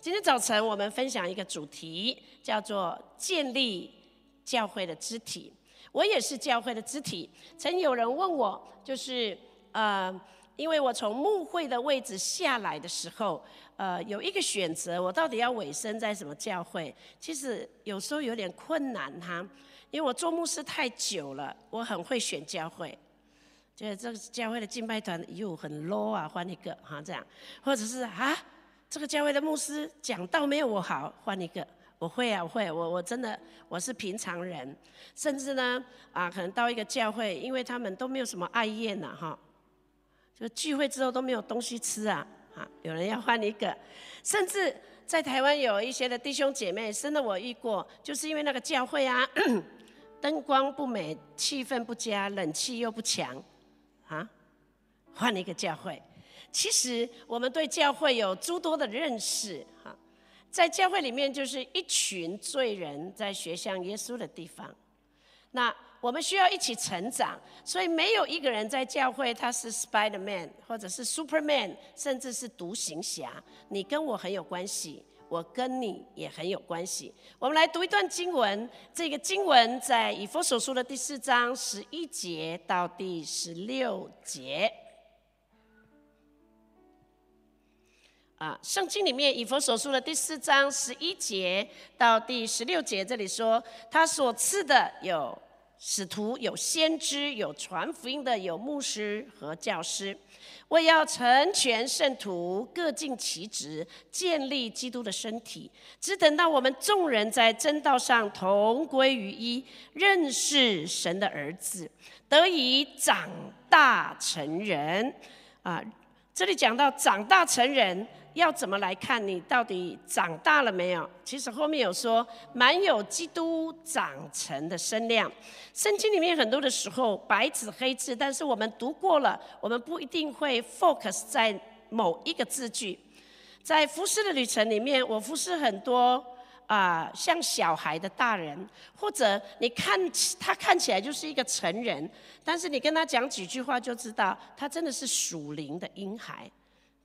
今天早晨我们分享一个主题，叫做建立教会的肢体。我也是教会的肢体。曾有人问我，就是呃，因为我从牧会的位置下来的时候，呃，有一个选择，我到底要委身在什么教会？其实有时候有点困难哈，因为我做牧师太久了，我很会选教会。觉得这个教会的敬拜团又很 low 啊，换一个哈这样，或者是啊，这个教会的牧师讲道没有我好，换一个。我会啊，我会，我我真的我是平常人，甚至呢啊，可能到一个教会，因为他们都没有什么爱宴呐哈，就聚会之后都没有东西吃啊，啊，有人要换一个，甚至在台湾有一些的弟兄姐妹，真的我遇过，就是因为那个教会啊，灯光不美，气氛不佳，冷气又不强。啊，换一个教会。其实我们对教会有诸多的认识，哈，在教会里面就是一群罪人在学像耶稣的地方。那我们需要一起成长，所以没有一个人在教会他是 Spider Man 或者是 Superman，甚至是独行侠。你跟我很有关系。我跟你也很有关系。我们来读一段经文，这个经文在以弗所书的第四章十一节到第十六节。啊，圣经里面以弗所书的第四章十一节到第十六节，这里说他所赐的有使徒，有先知，有传福音的，有牧师和教师。为要成全圣徒，各尽其职，建立基督的身体，只等到我们众人在真道上同归于一，认识神的儿子，得以长大成人。啊，这里讲到长大成人。要怎么来看你到底长大了没有？其实后面有说，满有基督长成的身量。圣经里面很多的时候白纸黑字，但是我们读过了，我们不一定会 focus 在某一个字句。在服侍的旅程里面，我服侍很多啊，像小孩的大人，或者你看他看起来就是一个成人，但是你跟他讲几句话就知道，他真的是属灵的婴孩。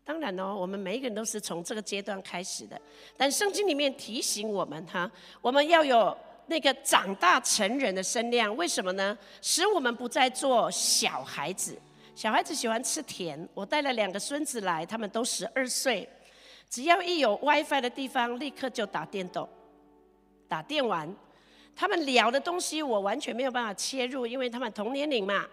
当然哦，我们每一个人都是从这个阶段开始的。但圣经里面提醒我们哈，我们要有那个长大成人的身量。为什么呢？使我们不再做小孩子。小孩子喜欢吃甜。我带了两个孙子来，他们都十二岁，只要一有 WiFi 的地方，立刻就打电动、打电玩。他们聊的东西我完全没有办法切入，因为他们同年龄嘛，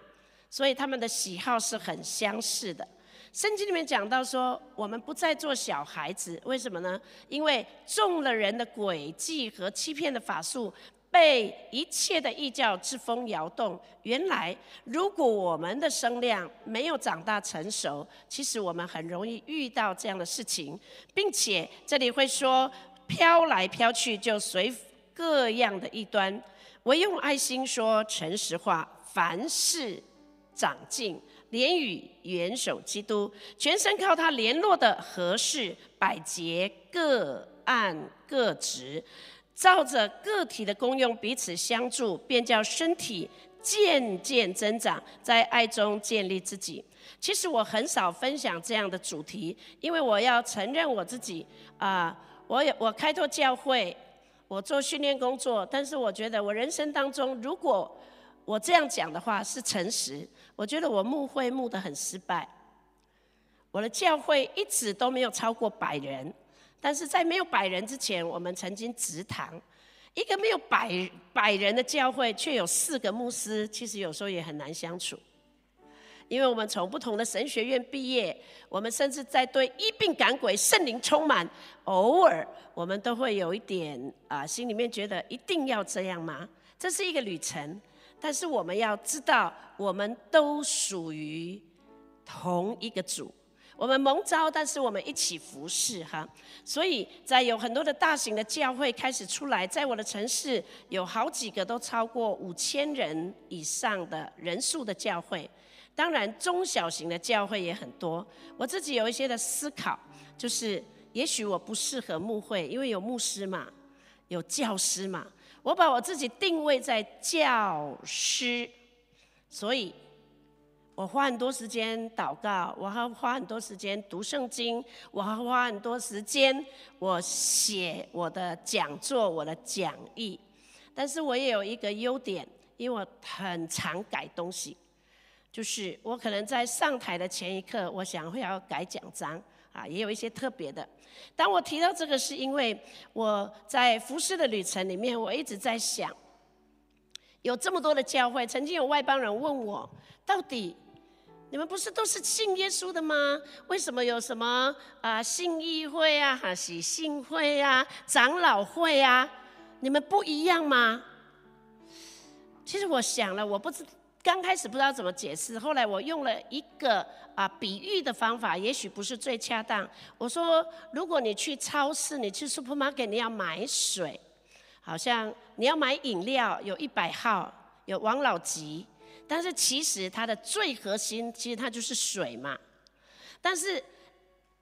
所以他们的喜好是很相似的。圣经里面讲到说，我们不再做小孩子，为什么呢？因为中了人的诡计和欺骗的法术，被一切的异教之风摇动。原来，如果我们的声量没有长大成熟，其实我们很容易遇到这样的事情，并且这里会说飘来飘去，就随各样的异端。我用爱心说诚实话，凡事长进。连与元首基督，全身靠他联络的合适百节各按各职，照着个体的功用彼此相助，便叫身体渐渐增长，在爱中建立自己。其实我很少分享这样的主题，因为我要承认我自己啊，我有我开拓教会，我做训练工作，但是我觉得我人生当中，如果我这样讲的话是诚实。我觉得我牧会牧得很失败，我的教会一直都没有超过百人，但是在没有百人之前，我们曾经直堂，一个没有百百人的教会，却有四个牧师，其实有时候也很难相处，因为我们从不同的神学院毕业，我们甚至在对一病赶鬼、圣灵充满，偶尔我们都会有一点啊，心里面觉得一定要这样吗？这是一个旅程。但是我们要知道，我们都属于同一个组。我们蒙召，但是我们一起服侍哈。所以在有很多的大型的教会开始出来，在我的城市有好几个都超过五千人以上的人数的教会。当然，中小型的教会也很多。我自己有一些的思考，就是也许我不适合牧会，因为有牧师嘛，有教师嘛。我把我自己定位在教师，所以我花很多时间祷告，我还花很多时间读圣经，我还花很多时间我写我的讲座、我的讲义。但是我也有一个优点，因为我很常改东西，就是我可能在上台的前一刻，我想会要改讲章啊，也有一些特别的。当我提到这个，是因为我在服饰的旅程里面，我一直在想，有这么多的教会，曾经有外邦人问我，到底。你们不是都是信耶稣的吗？为什么有什么啊信义会啊、哈喜信会啊、长老会啊？你们不一样吗？其实我想了，我不知刚开始不知道怎么解释，后来我用了一个啊比喻的方法，也许不是最恰当。我说，如果你去超市，你去 supermarket，你要买水，好像你要买饮料，有一百号，有王老吉。但是其实它的最核心，其实它就是水嘛。但是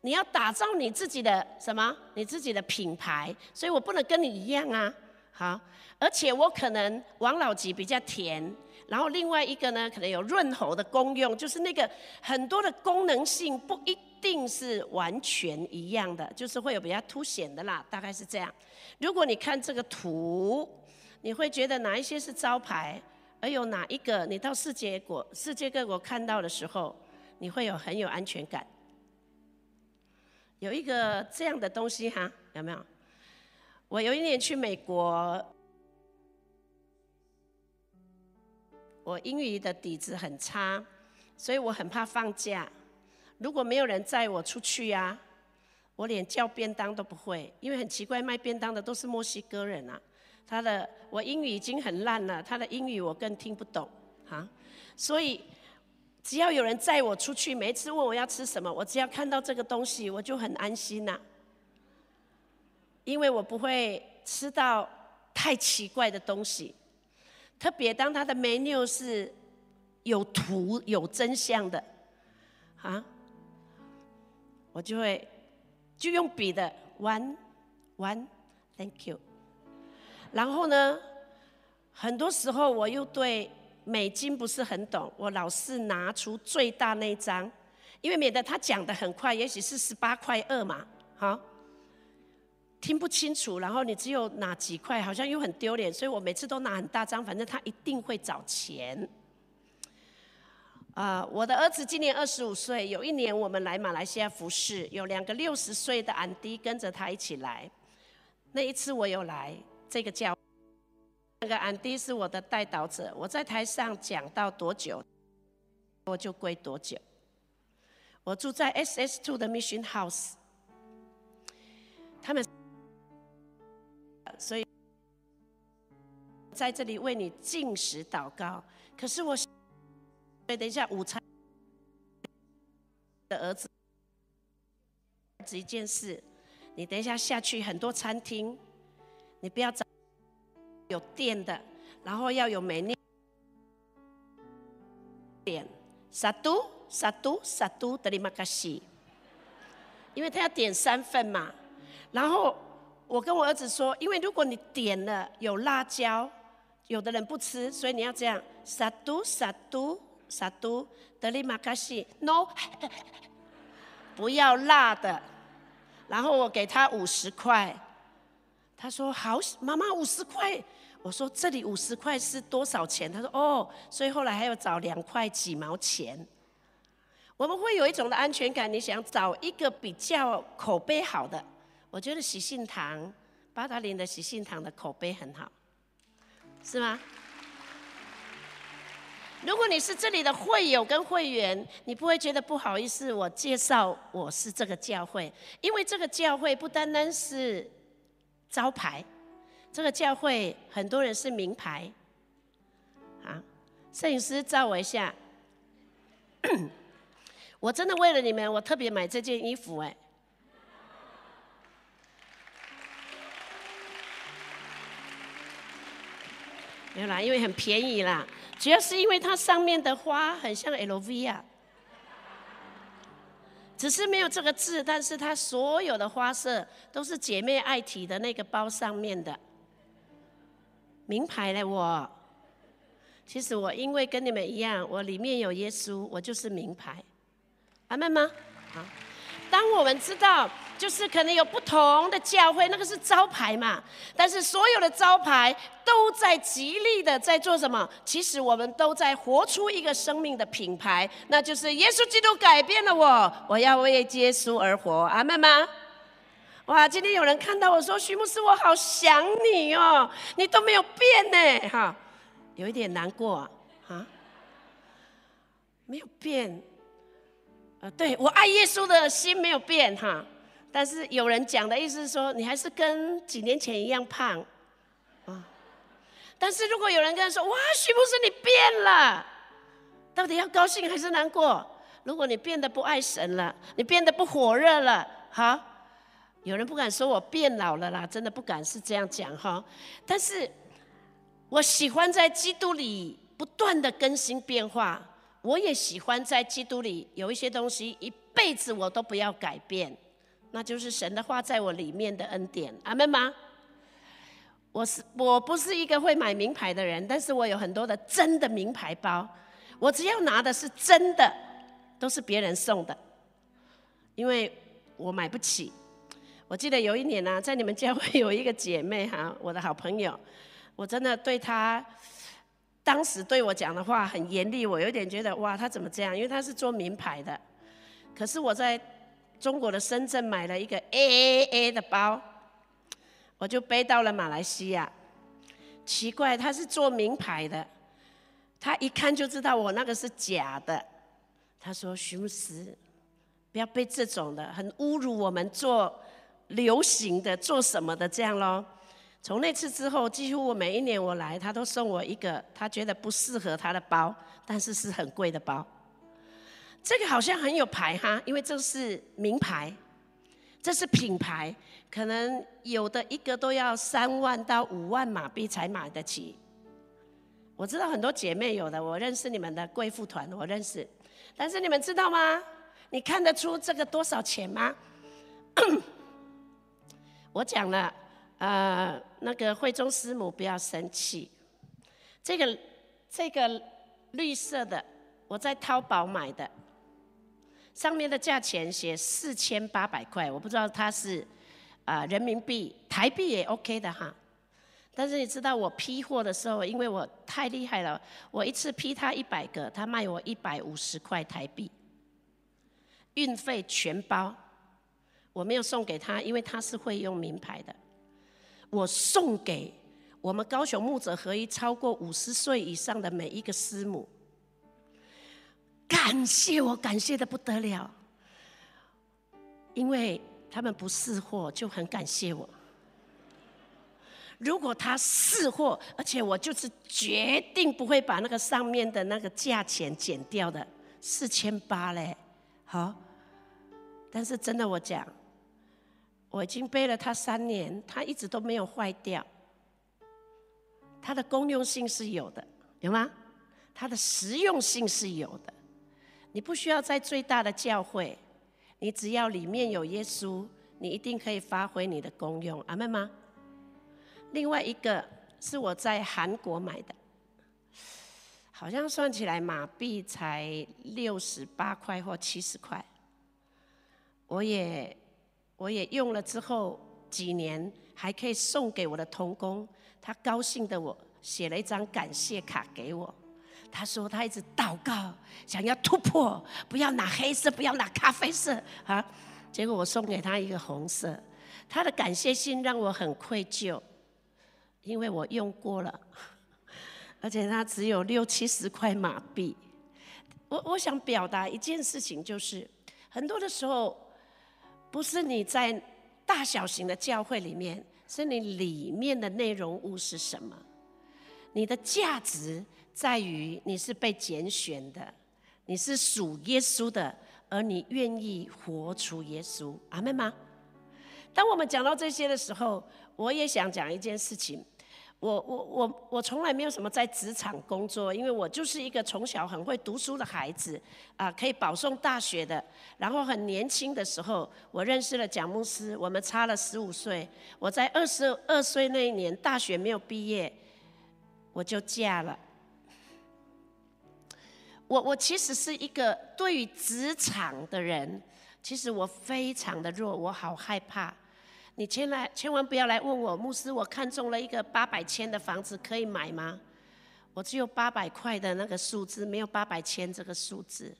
你要打造你自己的什么？你自己的品牌，所以我不能跟你一样啊。好，而且我可能王老吉比较甜，然后另外一个呢，可能有润喉的功用，就是那个很多的功能性不一定是完全一样的，就是会有比较凸显的啦，大概是这样。如果你看这个图，你会觉得哪一些是招牌？而有哪一个，你到世界国、世界各国看到的时候，你会有很有安全感。有一个这样的东西哈，有没有？我有一年去美国，我英语的底子很差，所以我很怕放假。如果没有人载我出去呀，我连叫便当都不会，因为很奇怪，卖便当的都是墨西哥人啊。他的我英语已经很烂了，他的英语我更听不懂，啊，所以只要有人载我出去，每一次问我要吃什么，我只要看到这个东西，我就很安心呐，因为我不会吃到太奇怪的东西，特别当他的 menu 是有图有真相的，啊，我就会就用笔的 one one，thank you。然后呢，很多时候我又对美金不是很懂，我老是拿出最大那张，因为免得他讲的很快，也许是十八块二嘛，好，听不清楚，然后你只有拿几块，好像又很丢脸，所以我每次都拿很大张，反正他一定会找钱。啊，我的儿子今年二十五岁，有一年我们来马来西亚服侍，有两个六十岁的安迪跟着他一起来，那一次我有来。这个教，那个安迪是我的带导者。我在台上讲到多久，我就跪多久。我住在 SS Two 的 Mission House，所以在这里为你进食祷告。可是我，所以等一下午餐的儿子，子一件事，你等一下下去很多餐厅。你不要找有电的，然后要有美丽点萨都萨都萨都德里玛卡西，因为他要点三份嘛。然后我跟我儿子说，因为如果你点了有辣椒，有的人不吃，所以你要这样萨都萨都萨都德里马卡西，no，不要辣的。然后我给他五十块。他说：“好，妈妈五十块。”我说：“这里五十块是多少钱？”他说：“哦，所以后来还要找两块几毛钱。”我们会有一种的安全感，你想找一个比较口碑好的。我觉得喜信堂八达岭的喜信堂的口碑很好，是吗？如果你是这里的会友跟会员，你不会觉得不好意思，我介绍我是这个教会，因为这个教会不单单是。招牌，这个教会很多人是名牌，啊，摄影师照我一下，我真的为了你们，我特别买这件衣服哎，没有啦，因为很便宜啦，主要是因为它上面的花很像 LV 啊。只是没有这个字，但是它所有的花色都是姐妹爱提的那个包上面的名牌嘞。我其实我因为跟你们一样，我里面有耶稣，我就是名牌。阿门吗？好。当我们知道，就是可能有不同的教会，那个是招牌嘛。但是所有的招牌都在极力的在做什么？其实我们都在活出一个生命的品牌，那就是耶稣基督改变了我，我要为耶稣而活。阿门吗？哇！今天有人看到我说：“徐牧师，我好想你哦，你都没有变呢。”哈，有一点难过啊，没有变。呃，对我爱耶稣的心没有变哈，但是有人讲的意思是说，你还是跟几年前一样胖，啊。但是如果有人跟他说，哇，徐牧师你变了，到底要高兴还是难过？如果你变得不爱神了，你变得不火热了，好，有人不敢说我变老了啦，真的不敢是这样讲哈。但是我喜欢在基督里不断的更新变化。我也喜欢在基督里有一些东西，一辈子我都不要改变，那就是神的话在我里面的恩典。阿门吗？我是我不是一个会买名牌的人，但是我有很多的真的名牌包。我只要拿的是真的，都是别人送的，因为我买不起。我记得有一年呢，在你们教会有一个姐妹哈，我的好朋友，我真的对她。当时对我讲的话很严厉，我有点觉得哇，他怎么这样？因为他是做名牌的，可是我在中国的深圳买了一个 A A A 的包，我就背到了马来西亚。奇怪，他是做名牌的，他一看就知道我那个是假的。他说：“徐牧师，不要背这种的，很侮辱我们做流行的、做什么的这样咯。从那次之后，几乎我每一年我来，他都送我一个他觉得不适合他的包，但是是很贵的包。这个好像很有牌哈，因为这是名牌，这是品牌，可能有的一个都要三万到五万马币才买得起。我知道很多姐妹有的，我认识你们的贵妇团，我认识。但是你们知道吗？你看得出这个多少钱吗？我讲了。呃，那个慧中师母不要生气。这个这个绿色的，我在淘宝买的，上面的价钱写四千八百块，我不知道它是啊人民币、台币也 OK 的哈。但是你知道我批货的时候，因为我太厉害了，我一次批他一百个，他卖我一百五十块台币，运费全包。我没有送给他，因为他是会用名牌的。我送给我们高雄牧者合一超过五十岁以上的每一个师母，感谢我，感谢的不得了，因为他们不试货就很感谢我。如果他试货，而且我就是决定不会把那个上面的那个价钱减掉的，四千八嘞，好，但是真的我讲。我已经背了它三年，它一直都没有坏掉。它的公用性是有的，有吗？它的实用性是有的。你不需要在最大的教会，你只要里面有耶稣，你一定可以发挥你的功用。阿妹吗？另外一个是我在韩国买的，好像算起来马币才六十八块或七十块。我也。我也用了之后几年，还可以送给我的童工，他高兴的我写了一张感谢卡给我。他说他一直祷告，想要突破，不要拿黑色，不要拿咖啡色啊。结果我送给他一个红色，他的感谢信让我很愧疚，因为我用过了，而且他只有六七十块马币。我我想表达一件事情，就是很多的时候。不是你在大小型的教会里面，是你里面的内容物是什么？你的价值在于你是被拣选的，你是属耶稣的，而你愿意活出耶稣。阿门吗？当我们讲到这些的时候，我也想讲一件事情。我我我我从来没有什么在职场工作，因为我就是一个从小很会读书的孩子，啊，可以保送大学的。然后很年轻的时候，我认识了蒋牧师，我们差了十五岁。我在二十二岁那一年，大学没有毕业，我就嫁了。我我其实是一个对于职场的人，其实我非常的弱，我好害怕。你千来千万不要来问我，牧师，我看中了一个八百千的房子，可以买吗？我只有八百块的那个数字，没有八百千这个数字。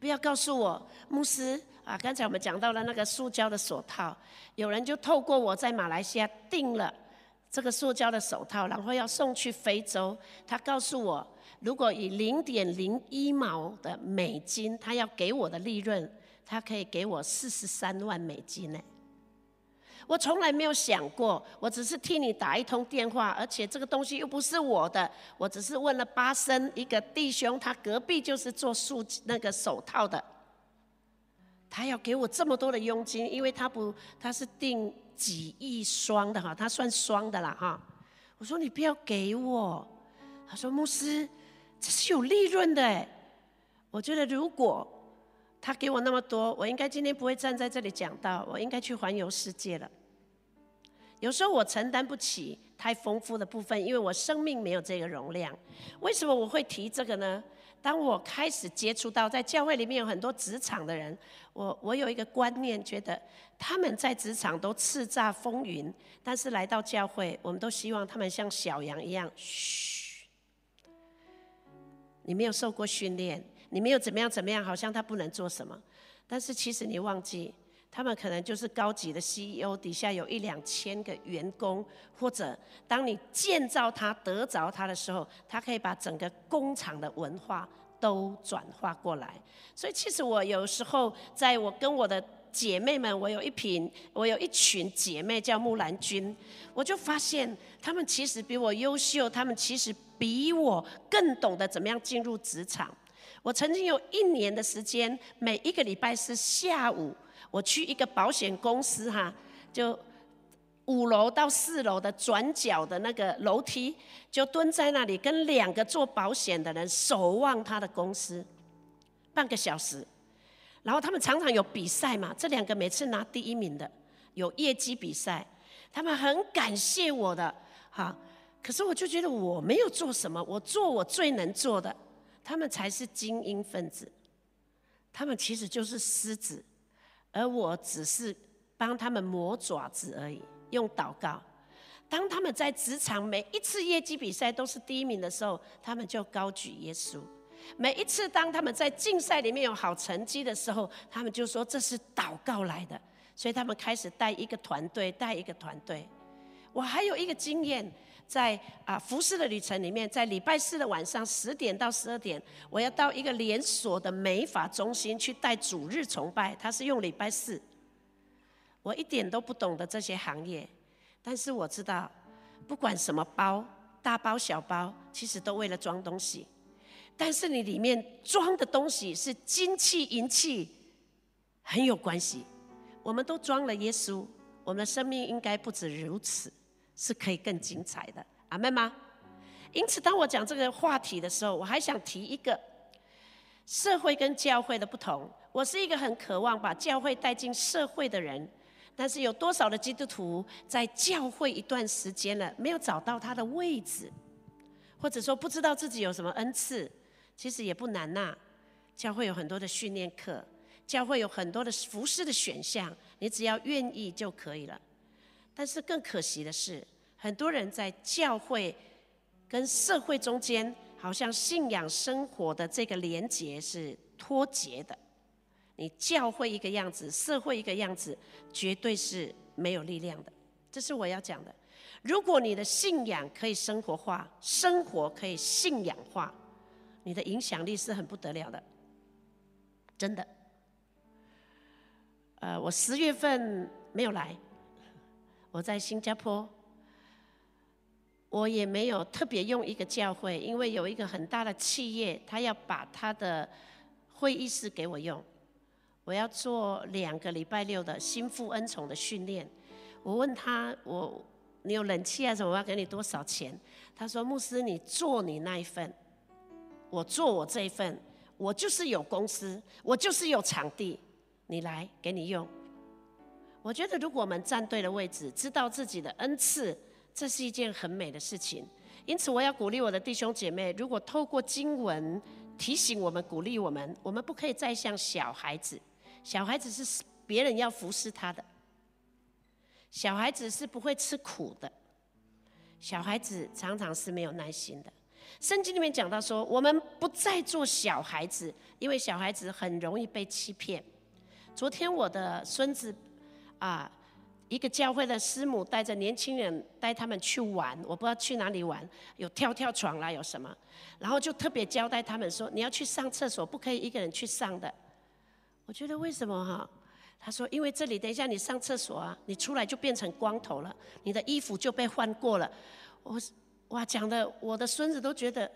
不要告诉我，牧师啊，刚才我们讲到了那个塑胶的手套，有人就透过我在马来西亚订了这个塑胶的手套，然后要送去非洲。他告诉我，如果以零点零一毛的美金，他要给我的利润，他可以给我四十三万美金呢。我从来没有想过，我只是替你打一通电话，而且这个东西又不是我的，我只是问了巴生一个弟兄，他隔壁就是做塑那个手套的，他要给我这么多的佣金，因为他不他是订几亿双的哈，他算双的啦哈。我说你不要给我，他说牧师，这是有利润的哎，我觉得如果。他给我那么多，我应该今天不会站在这里讲到，我应该去环游世界了。有时候我承担不起太丰富的部分，因为我生命没有这个容量。为什么我会提这个呢？当我开始接触到在教会里面有很多职场的人，我我有一个观念，觉得他们在职场都叱咤风云，但是来到教会，我们都希望他们像小羊一样，嘘，你没有受过训练。你没有怎么样怎么样，好像他不能做什么，但是其实你忘记，他们可能就是高级的 CEO，底下有一两千个员工，或者当你建造他得着他的时候，他可以把整个工厂的文化都转化过来。所以其实我有时候在我跟我的姐妹们，我有一群我有一群姐妹叫木兰君，我就发现她们其实比我优秀，她们其实比我更懂得怎么样进入职场。我曾经有一年的时间，每一个礼拜是下午，我去一个保险公司哈，就五楼到四楼的转角的那个楼梯，就蹲在那里跟两个做保险的人守望他的公司，半个小时。然后他们常常有比赛嘛，这两个每次拿第一名的，有业绩比赛，他们很感谢我的哈。可是我就觉得我没有做什么，我做我最能做的。他们才是精英分子，他们其实就是狮子，而我只是帮他们磨爪子而已，用祷告。当他们在职场每一次业绩比赛都是第一名的时候，他们就高举耶稣；每一次当他们在竞赛里面有好成绩的时候，他们就说这是祷告来的。所以他们开始带一个团队，带一个团队。我还有一个经验。在啊服饰的旅程里面，在礼拜四的晚上十点到十二点，我要到一个连锁的美发中心去带主日崇拜。他是用礼拜四，我一点都不懂得这些行业，但是我知道，不管什么包，大包小包，其实都为了装东西。但是你里面装的东西是金器银器，很有关系。我们都装了耶稣，我们的生命应该不止如此。是可以更精彩的，阿妹吗？因此，当我讲这个话题的时候，我还想提一个社会跟教会的不同。我是一个很渴望把教会带进社会的人，但是有多少的基督徒在教会一段时间了，没有找到他的位置，或者说不知道自己有什么恩赐？其实也不难呐。教会有很多的训练课，教会有很多的服饰的选项，你只要愿意就可以了。但是更可惜的是，很多人在教会跟社会中间，好像信仰生活的这个连结是脱节的。你教会一个样子，社会一个样子，绝对是没有力量的。这是我要讲的。如果你的信仰可以生活化，生活可以信仰化，你的影响力是很不得了的，真的。呃，我十月份没有来。我在新加坡，我也没有特别用一个教会，因为有一个很大的企业，他要把他的会议室给我用。我要做两个礼拜六的心腹恩宠的训练。我问他，我你有冷气啊？什么？我要给你多少钱？他说：牧师，你做你那一份，我做我这一份。我就是有公司，我就是有场地，你来给你用。我觉得，如果我们站对了位置，知道自己的恩赐，这是一件很美的事情。因此，我要鼓励我的弟兄姐妹：如果透过经文提醒我们、鼓励我们，我们不可以再像小孩子。小孩子是别人要服侍他的，小孩子是不会吃苦的，小孩子常常是没有耐心的。圣经里面讲到说，我们不再做小孩子，因为小孩子很容易被欺骗。昨天我的孙子啊。一个教会的师母带着年轻人带他们去玩，我不知道去哪里玩，有跳跳床啦，有什么，然后就特别交代他们说，你要去上厕所，不可以一个人去上的。我觉得为什么哈？他说，因为这里等一下你上厕所啊，你出来就变成光头了，你的衣服就被换过了。我哇，讲的我的孙子都觉得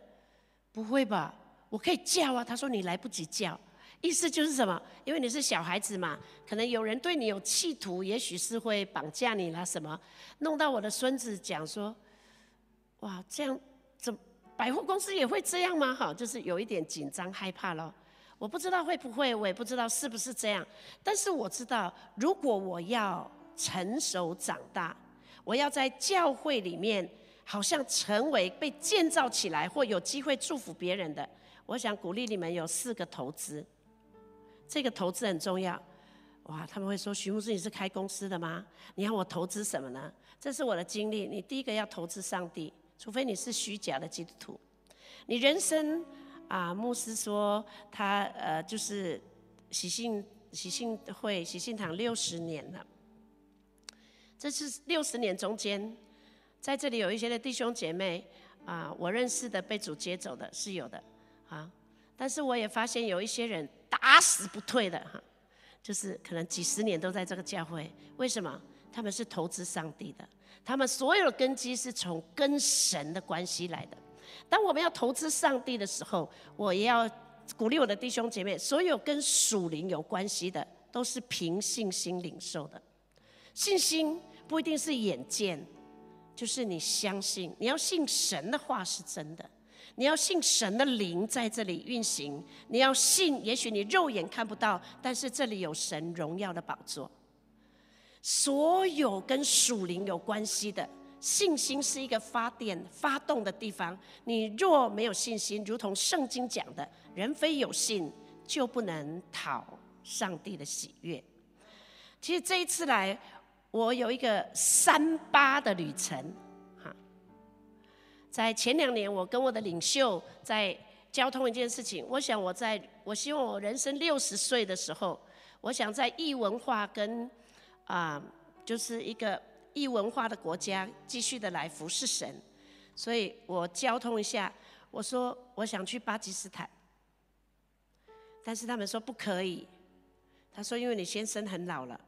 不会吧？我可以叫啊。他说你来不及叫。意思就是什么？因为你是小孩子嘛，可能有人对你有企图，也许是会绑架你啦什么，弄到我的孙子讲说，哇，这样怎百货公司也会这样吗？哈，就是有一点紧张害怕咯。我不知道会不会，我也不知道是不是这样，但是我知道，如果我要成熟长大，我要在教会里面，好像成为被建造起来或有机会祝福别人的，我想鼓励你们有四个投资。这个投资很重要，哇！他们会说：“徐牧师，你是开公司的吗？你要我投资什么呢？”这是我的经历。你第一个要投资上帝，除非你是虚假的基督徒。你人生啊，牧师说他呃，就是喜信喜信会喜信堂六十年了。这是六十年中间，在这里有一些的弟兄姐妹啊，我认识的被主接走的是有的啊，但是我也发现有一些人。打死不退的哈，就是可能几十年都在这个教会。为什么？他们是投资上帝的，他们所有的根基是从跟神的关系来的。当我们要投资上帝的时候，我也要鼓励我的弟兄姐妹，所有跟属灵有关系的，都是凭信心领受的。信心不一定是眼见，就是你相信，你要信神的话是真的。你要信神的灵在这里运行，你要信，也许你肉眼看不到，但是这里有神荣耀的宝座。所有跟属灵有关系的信心是一个发电、发动的地方。你若没有信心，如同圣经讲的，人非有信就不能讨上帝的喜悦。其实这一次来，我有一个三八的旅程。在前两年，我跟我的领袖在交通一件事情。我想，我在我希望我人生六十岁的时候，我想在异文化跟啊，就是一个异文化的国家继续的来服侍神。所以我交通一下，我说我想去巴基斯坦，但是他们说不可以。他说因为你先生很老了，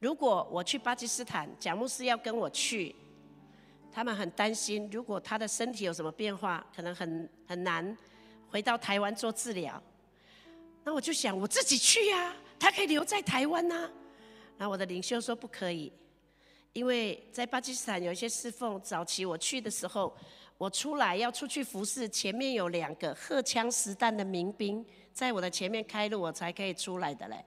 如果我去巴基斯坦，贾牧师要跟我去。他们很担心，如果他的身体有什么变化，可能很很难回到台湾做治疗。那我就想我自己去呀，他可以留在台湾呐。那我的领袖说不可以，因为在巴基斯坦有一些侍奉，早期我去的时候，我出来要出去服侍，前面有两个荷枪实弹的民兵在我的前面开路，我才可以出来的嘞。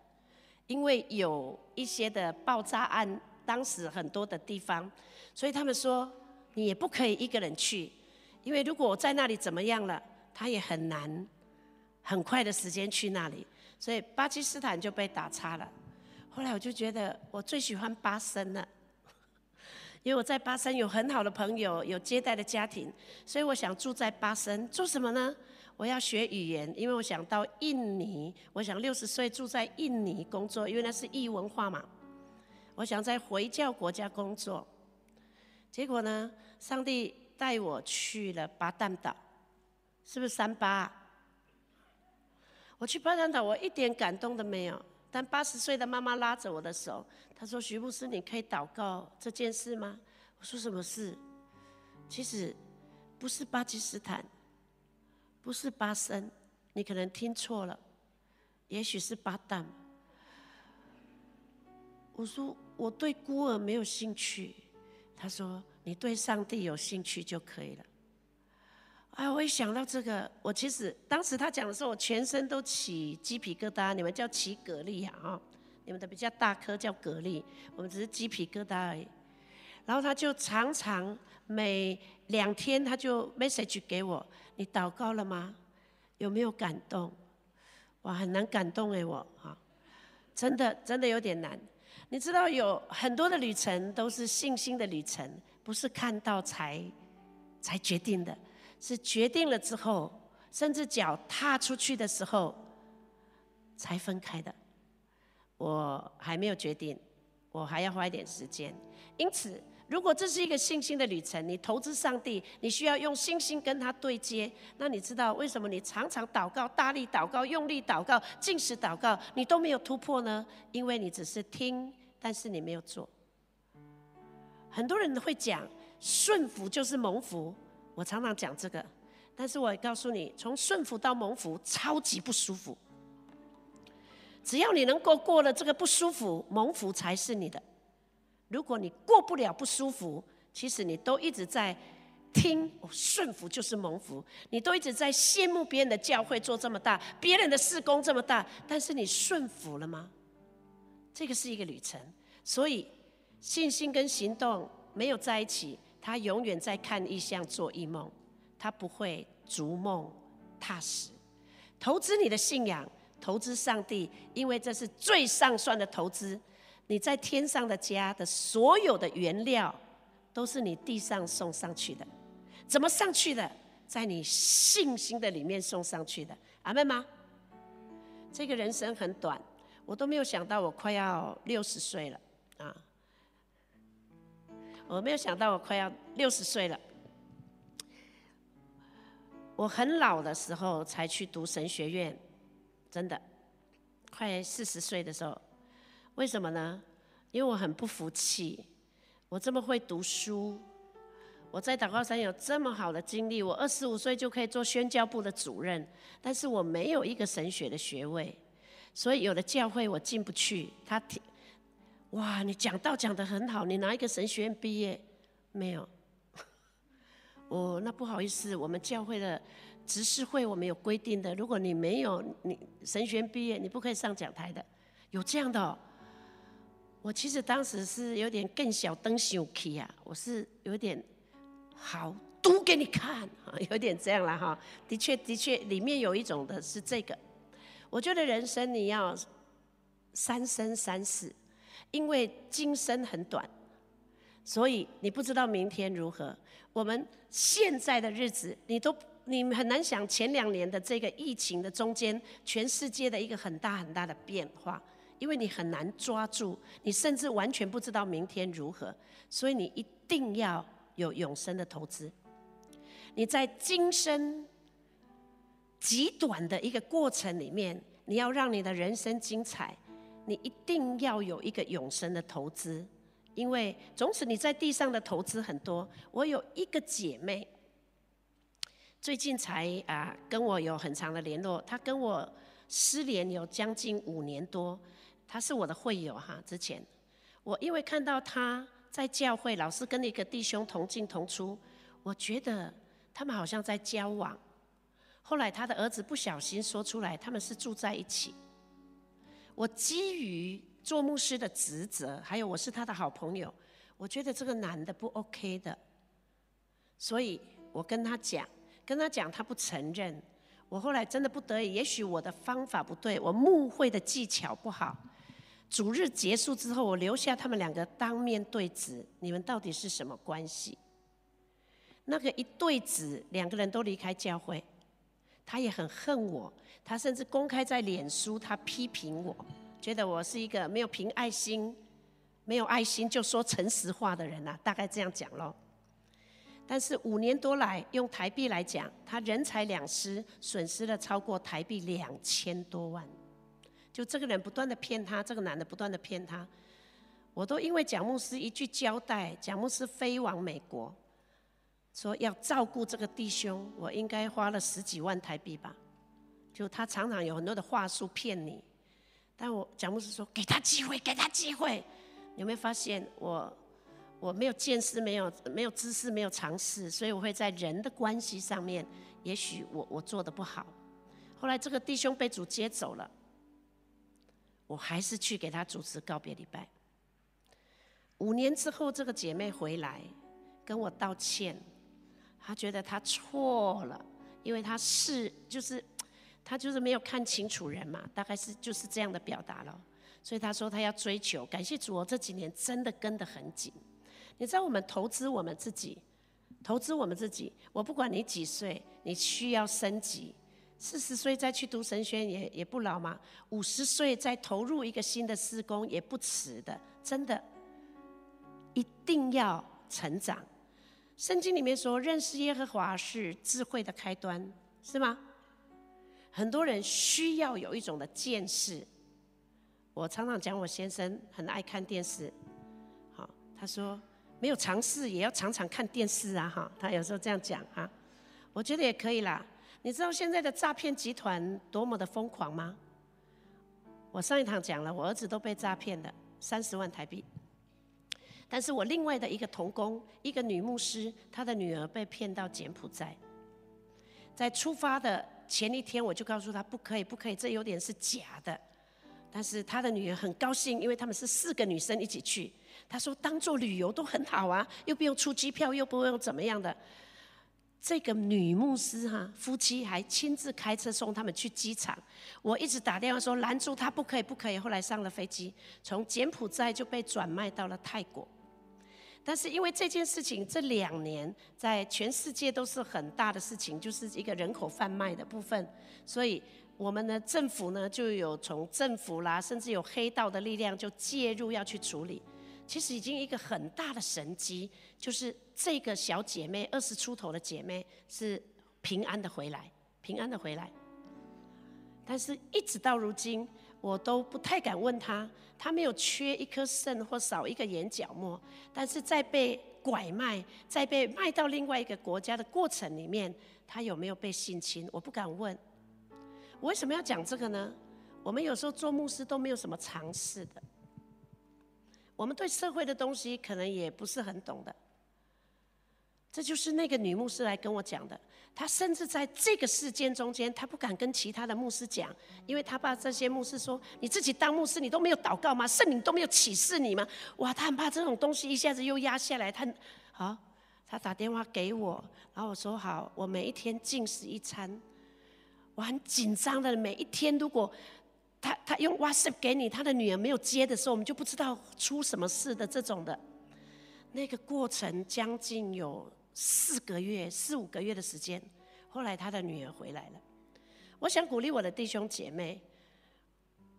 因为有一些的爆炸案，当时很多的地方，所以他们说。你也不可以一个人去，因为如果我在那里怎么样了，他也很难很快的时间去那里，所以巴基斯坦就被打叉了。后来我就觉得我最喜欢巴生了，因为我在巴生有很好的朋友，有接待的家庭，所以我想住在巴生做什么呢？我要学语言，因为我想到印尼，我想六十岁住在印尼工作，因为那是异文化嘛。我想在回教国家工作，结果呢？上帝带我去了巴旦岛，是不是三八？我去巴旦岛，我一点感动都没有。但八十岁的妈妈拉着我的手，她说：“徐牧师，你可以祷告这件事吗？”我说：“什么事？”其实不是巴基斯坦，不是巴生，你可能听错了，也许是巴旦。我说：“我对孤儿没有兴趣。”他说。你对上帝有兴趣就可以了。哎，我一想到这个，我其实当时他讲的时候，我全身都起鸡皮疙瘩。你们叫起蛤蜊啊？你们的比较大颗叫蛤蜊，我们只是鸡皮疙瘩而已。然后他就常常每两天他就 message 给我，你祷告了吗？有没有感动？哇，很难感动哎，我哈，真的真的有点难。你知道有很多的旅程都是信心的旅程，不是看到才才决定的，是决定了之后，甚至脚踏出去的时候才分开的。我还没有决定，我还要花一点时间。因此，如果这是一个信心的旅程，你投资上帝，你需要用信心跟他对接。那你知道为什么你常常祷告、大力祷告、用力祷告、尽时祷告，你都没有突破呢？因为你只是听，但是你没有做。很多人会讲顺服就是蒙福，我常常讲这个，但是我告诉你，从顺服到蒙福超级不舒服。只要你能够过了这个不舒服，蒙福才是你的。如果你过不了不舒服，其实你都一直在听顺服就是蒙福，你都一直在羡慕别人的教会做这么大，别人的事工这么大，但是你顺服了吗？这个是一个旅程，所以信心跟行动没有在一起，他永远在看异象做异梦，他不会逐梦踏实。投资你的信仰。投资上帝，因为这是最上算的投资。你在天上的家的所有的原料，都是你地上送上去的。怎么上去的？在你信心的里面送上去的。阿妹吗？这个人生很短，我都没有想到我快要六十岁了啊！我没有想到我快要六十岁了。我很老的时候才去读神学院。真的，快四十岁的时候，为什么呢？因为我很不服气。我这么会读书，我在祷告山有这么好的经历，我二十五岁就可以做宣教部的主任，但是我没有一个神学的学位，所以有的教会我进不去。他听，哇，你讲道讲得很好，你哪一个神学院毕业？没有。哦，那不好意思，我们教会的。执事会我们有规定的，如果你没有你神学院毕业，你不可以上讲台的，有这样的。哦。我其实当时是有点更小灯小气啊，我是有点好读给你看啊，有点这样了哈。的确的确，里面有一种的是这个。我觉得人生你要三生三世，因为今生很短，所以你不知道明天如何。我们现在的日子，你都。你很难想前两年的这个疫情的中间，全世界的一个很大很大的变化，因为你很难抓住，你甚至完全不知道明天如何，所以你一定要有永生的投资。你在今生极短的一个过程里面，你要让你的人生精彩，你一定要有一个永生的投资，因为总使你在地上的投资很多。我有一个姐妹。最近才啊跟我有很长的联络，她跟我失联有将近五年多，她是我的会友哈。之前我因为看到她在教会老是跟一个弟兄同进同出，我觉得他们好像在交往。后来他的儿子不小心说出来，他们是住在一起。我基于做牧师的职责，还有我是他的好朋友，我觉得这个男的不 OK 的，所以我跟他讲。跟他讲，他不承认。我后来真的不得已，也许我的方法不对，我牧会的技巧不好。主日结束之后，我留下他们两个当面对质：你们到底是什么关系？那个一对质，两个人都离开教会。他也很恨我，他甚至公开在脸书，他批评我，觉得我是一个没有凭爱心、没有爱心就说诚实话的人呐，大概这样讲咯。但是五年多来，用台币来讲，他人财两失，损失了超过台币两千多万。就这个人不断的骗他，这个男的不断的骗他，我都因为蒋牧师一句交代，蒋牧师飞往美国，说要照顾这个弟兄，我应该花了十几万台币吧。就他常常有很多的话术骗你，但我讲牧师说给他机会，给他机会。有没有发现我？我没有见识，没有没有知识，没有尝试，所以我会在人的关系上面，也许我我做的不好。后来这个弟兄被主接走了，我还是去给他主持告别礼拜。五年之后，这个姐妹回来跟我道歉，他觉得他错了，因为他是就是他就是没有看清楚人嘛，大概是就是这样的表达了。所以他说他要追求，感谢主，我这几年真的跟得很紧。你知道我们投资我们自己，投资我们自己，我不管你几岁，你需要升级。四十岁再去读神学也也不老嘛，五十岁再投入一个新的施工也不迟的，真的，一定要成长。圣经里面说，认识耶和华是智慧的开端，是吗？很多人需要有一种的见识。我常常讲，我先生很爱看电视，好，他说没有尝试也要常常看电视啊，哈，他有时候这样讲啊，我觉得也可以啦。你知道现在的诈骗集团多么的疯狂吗？我上一堂讲了，我儿子都被诈骗了三十万台币。但是我另外的一个童工，一个女牧师，她的女儿被骗到柬埔寨。在出发的前一天，我就告诉她不可以，不可以，这有点是假的。但是她的女儿很高兴，因为他们是四个女生一起去。她说当做旅游都很好啊，又不用出机票，又不用怎么样的。这个女牧师哈，夫妻还亲自开车送他们去机场。我一直打电话说拦住他，不可以，不可以。后来上了飞机，从柬埔寨就被转卖到了泰国。但是因为这件事情，这两年在全世界都是很大的事情，就是一个人口贩卖的部分。所以我们的政府呢，就有从政府啦，甚至有黑道的力量就介入要去处理。其实已经一个很大的神机，就是这个小姐妹二十出头的姐妹是平安的回来，平安的回来。但是一直到如今，我都不太敢问他，他没有缺一颗肾或少一个眼角膜，但是在被拐卖、在被卖到另外一个国家的过程里面，他有没有被性侵？我不敢问。我为什么要讲这个呢？我们有时候做牧师都没有什么常识的。我们对社会的东西可能也不是很懂的，这就是那个女牧师来跟我讲的。她甚至在这个事件中间，她不敢跟其他的牧师讲，因为她怕这些牧师说：“你自己当牧师，你都没有祷告吗？圣灵都没有启示你吗？”哇，她很怕这种东西一下子又压下来。她好，她打电话给我，然后我说：“好，我每一天进食一餐。”我很紧张的，每一天如果。她她用 WhatsApp 给你，她的女儿没有接的时候，我们就不知道出什么事的这种的，那个过程将近有四个月、四五个月的时间。后来他的女儿回来了，我想鼓励我的弟兄姐妹，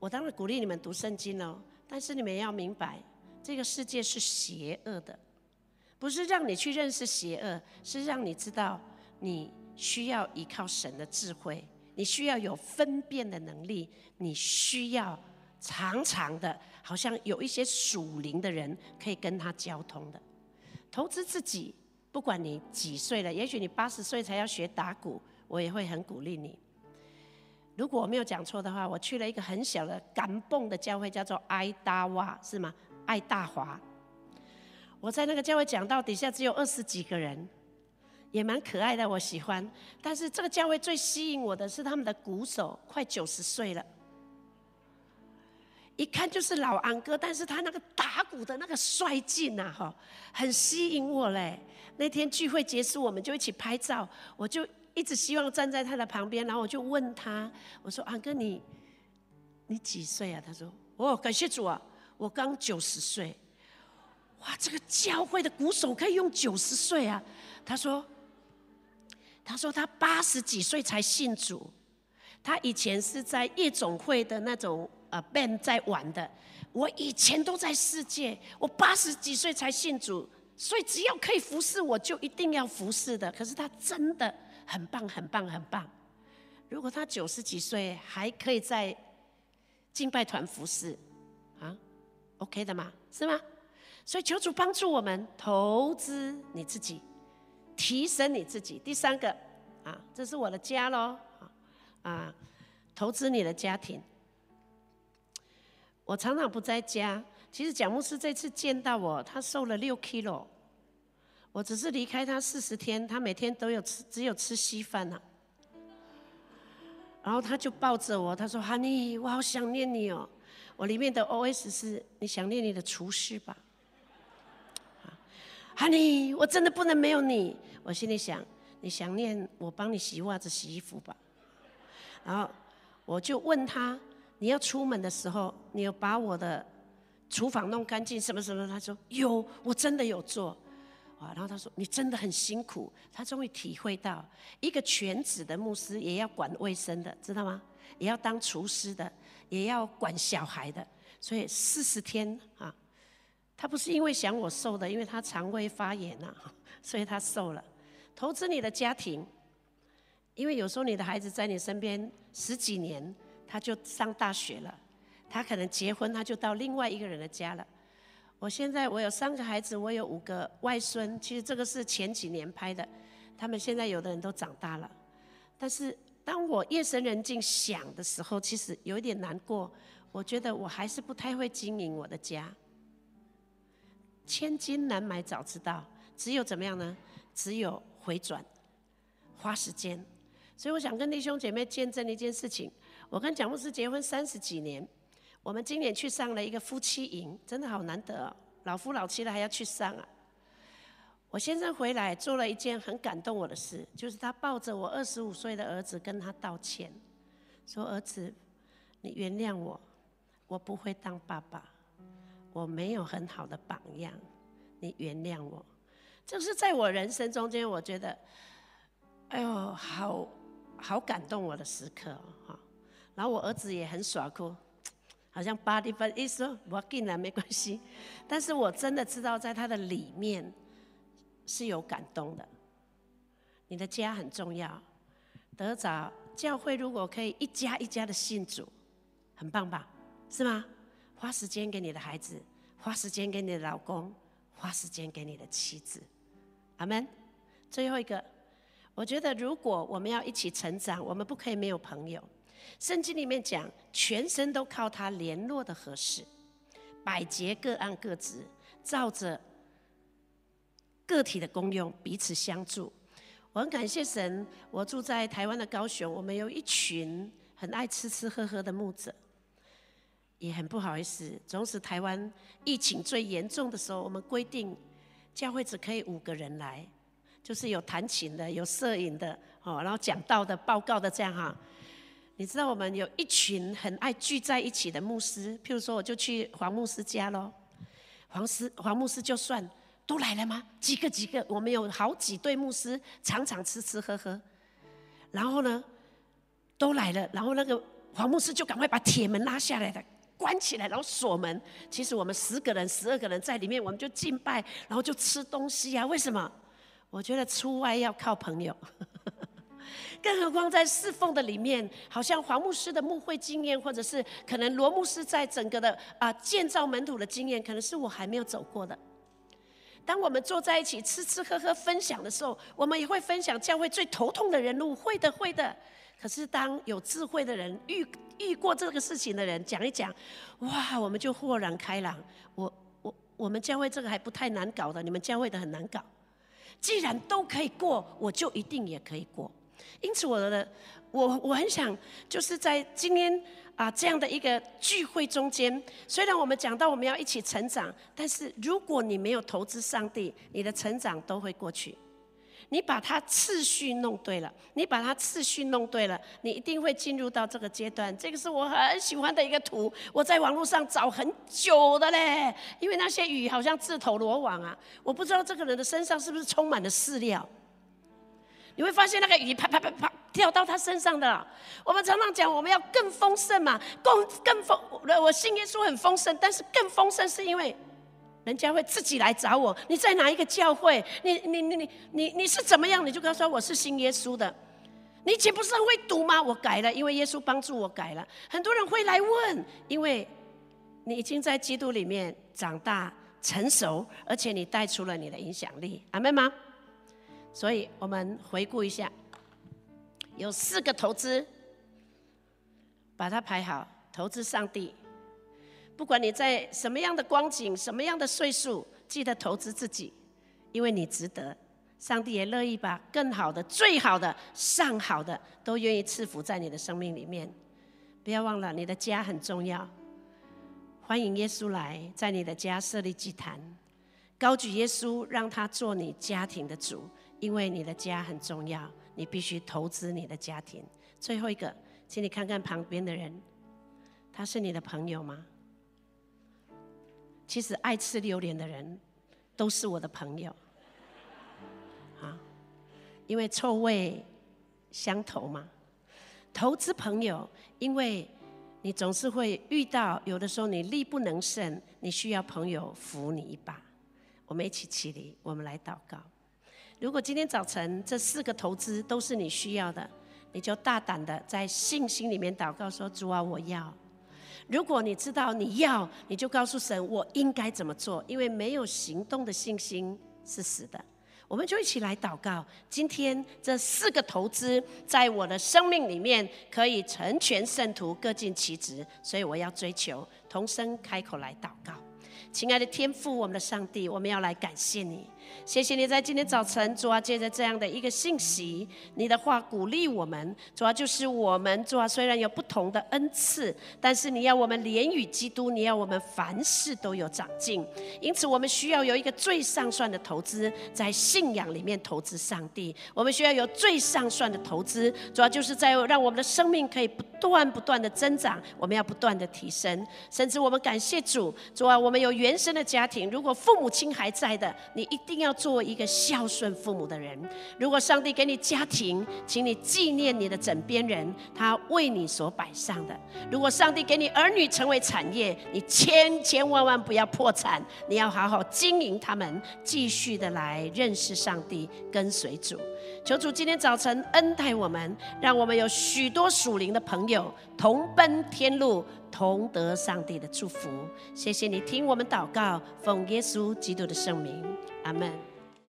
我当然鼓励你们读圣经哦，但是你们要明白，这个世界是邪恶的，不是让你去认识邪恶，是让你知道你需要依靠神的智慧。你需要有分辨的能力，你需要常常的，好像有一些属灵的人可以跟他交通的。投资自己，不管你几岁了，也许你八十岁才要学打鼓，我也会很鼓励你。如果我没有讲错的话，我去了一个很小的甘蹦的教会，叫做爱大瓦，是吗？爱大华。我在那个教会讲到底下只有二十几个人。也蛮可爱的，我喜欢。但是这个教会最吸引我的是他们的鼓手，快九十岁了，一看就是老安哥，但是他那个打鼓的那个帅劲呐，哈，很吸引我嘞。那天聚会结束，我们就一起拍照，我就一直希望站在他的旁边，然后我就问他，我说：“安哥，你你几岁啊？”他说：“哦，感谢主啊，我刚九十岁。”哇，这个教会的鼓手可以用九十岁啊？他说。他说他八十几岁才信主，他以前是在夜总会的那种呃 band 在玩的。我以前都在世界，我八十几岁才信主，所以只要可以服侍，我就一定要服侍的。可是他真的很棒，很棒，很棒。如果他九十几岁还可以在敬拜团服侍，啊，OK 的吗？是吗？所以求主帮助我们投资你自己。提升你自己。第三个，啊，这是我的家喽，啊，投资你的家庭。我常常不在家。其实蒋牧师这次见到我，他瘦了六 kilo。我只是离开他四十天，他每天都有吃，只有吃稀饭呐。然后他就抱着我，他说：“Honey，我好想念你哦。”我里面的 OS 是：“你想念你的厨师吧？”，Honey，我真的不能没有你。我心里想，你想念我帮你洗袜子、洗衣服吧。然后我就问他，你要出门的时候，你有把我的厨房弄干净什么什么？他说有，我真的有做。啊，然后他说你真的很辛苦。他终于体会到，一个全职的牧师也要管卫生的，知道吗？也要当厨师的，也要管小孩的。所以四十天啊，他不是因为想我瘦的，因为他肠胃发炎呐，所以他瘦了。投资你的家庭，因为有时候你的孩子在你身边十几年，他就上大学了，他可能结婚，他就到另外一个人的家了。我现在我有三个孩子，我有五个外孙，其实这个是前几年拍的，他们现在有的人都长大了，但是当我夜深人静想的时候，其实有一点难过。我觉得我还是不太会经营我的家。千金难买早知道，只有怎么样呢？只有回转，花时间。所以我想跟弟兄姐妹见证一件事情。我跟蒋牧师结婚三十几年，我们今年去上了一个夫妻营，真的好难得哦，老夫老妻了还要去上啊。我先生回来做了一件很感动我的事，就是他抱着我二十五岁的儿子跟他道歉，说：“儿子，你原谅我。”我不会当爸爸，我没有很好的榜样，你原谅我。就是在我人生中间，我觉得，哎呦，好好感动我的时刻哈。然后我儿子也很耍酷，好像八点分一说我进来没关系，但是我真的知道在他的里面是有感动的。你的家很重要，得着教会如果可以一家一家的信主，很棒吧？是吗？花时间给你的孩子，花时间给你的老公，花时间给你的妻子，阿门。最后一个，我觉得如果我们要一起成长，我们不可以没有朋友。圣经里面讲，全身都靠他联络的合适，百节各按各职，照着个体的功用彼此相助。我很感谢神，我住在台湾的高雄，我们有一群很爱吃吃喝喝的牧者。也很不好意思，总是台湾疫情最严重的时候，我们规定教会只可以五个人来，就是有弹琴的、有摄影的，哦，然后讲道的、报告的这样哈。你知道我们有一群很爱聚在一起的牧师，譬如说我就去黄牧师家喽，黄师黄牧师就算都来了吗？几个几个，我们有好几对牧师，常常吃吃喝喝，然后呢都来了，然后那个黄牧师就赶快把铁门拉下来的。关起来，然后锁门。其实我们十个人、十二个人在里面，我们就敬拜，然后就吃东西啊。为什么？我觉得出外要靠朋友，更何况在侍奉的里面，好像黄牧师的牧会经验，或者是可能罗牧师在整个的啊建造门徒的经验，可能是我还没有走过的。当我们坐在一起吃吃喝喝分享的时候，我们也会分享教会最头痛的人路，会的会的。可是当有智慧的人遇遇过这个事情的人讲一讲，哇，我们就豁然开朗。我我我们教会这个还不太难搞的，你们教会的很难搞。既然都可以过，我就一定也可以过。因此，我的我我很想就是在今天啊这样的一个聚会中间，虽然我们讲到我们要一起成长，但是如果你没有投资上帝，你的成长都会过去。你把它次序弄对了，你把它次序弄对了，你一定会进入到这个阶段。这个是我很喜欢的一个图，我在网络上找很久的嘞。因为那些鱼好像自投罗网啊，我不知道这个人的身上是不是充满了饲料。你会发现那个鱼啪啪啪啪跳到他身上的。我们常常讲我们要更丰盛嘛，更更丰。我信耶稣很丰盛，但是更丰盛是因为。人家会自己来找我。你在哪一个教会？你你你你你你是怎么样？你就跟他说我是信耶稣的。你以前不是很会读吗？我改了，因为耶稣帮助我改了。很多人会来问，因为你已经在基督里面长大成熟，而且你带出了你的影响力。阿妹吗？所以我们回顾一下，有四个投资，把它排好，投资上帝。不管你在什么样的光景、什么样的岁数，记得投资自己，因为你值得。上帝也乐意把更好的、最好的、上好的，都愿意赐福在你的生命里面。不要忘了，你的家很重要。欢迎耶稣来，在你的家设立祭坛，高举耶稣，让他做你家庭的主，因为你的家很重要，你必须投资你的家庭。最后一个，请你看看旁边的人，他是你的朋友吗？其实爱吃榴莲的人都是我的朋友，啊，因为臭味相投嘛。投资朋友，因为你总是会遇到，有的时候你力不能胜，你需要朋友扶你一把。我们一起起立，我们来祷告。如果今天早晨这四个投资都是你需要的，你就大胆的在信心里面祷告说：“主啊，我要。”如果你知道你要，你就告诉神：“我应该怎么做？”因为没有行动的信心是死的。我们就一起来祷告。今天这四个投资在我的生命里面可以成全圣徒，各尽其职，所以我要追求同声开口来祷告。亲爱的天父，我们的上帝，我们要来感谢你。谢谢你在今天早晨，主啊，借着这样的一个信息，你的话鼓励我们。主要就是我们，主啊，虽然有不同的恩赐，但是你要我们连与基督，你要我们凡事都有长进。因此，我们需要有一个最上算的投资，在信仰里面投资上帝。我们需要有最上算的投资，主要就是在让我们的生命可以不断不断的增长。我们要不断的提升，甚至我们感谢主，主啊，我们有原生的家庭，如果父母亲还在的，你一定定要。做一个孝顺父母的人。如果上帝给你家庭，请你纪念你的枕边人，他为你所摆上的。如果上帝给你儿女成为产业，你千千万万不要破产，你要好好经营他们，继续的来认识上帝，跟随主。求主今天早晨恩待我们，让我们有许多属灵的朋友，同奔天路，同得上帝的祝福。谢谢你听我们祷告，奉耶稣基督的圣名，阿门。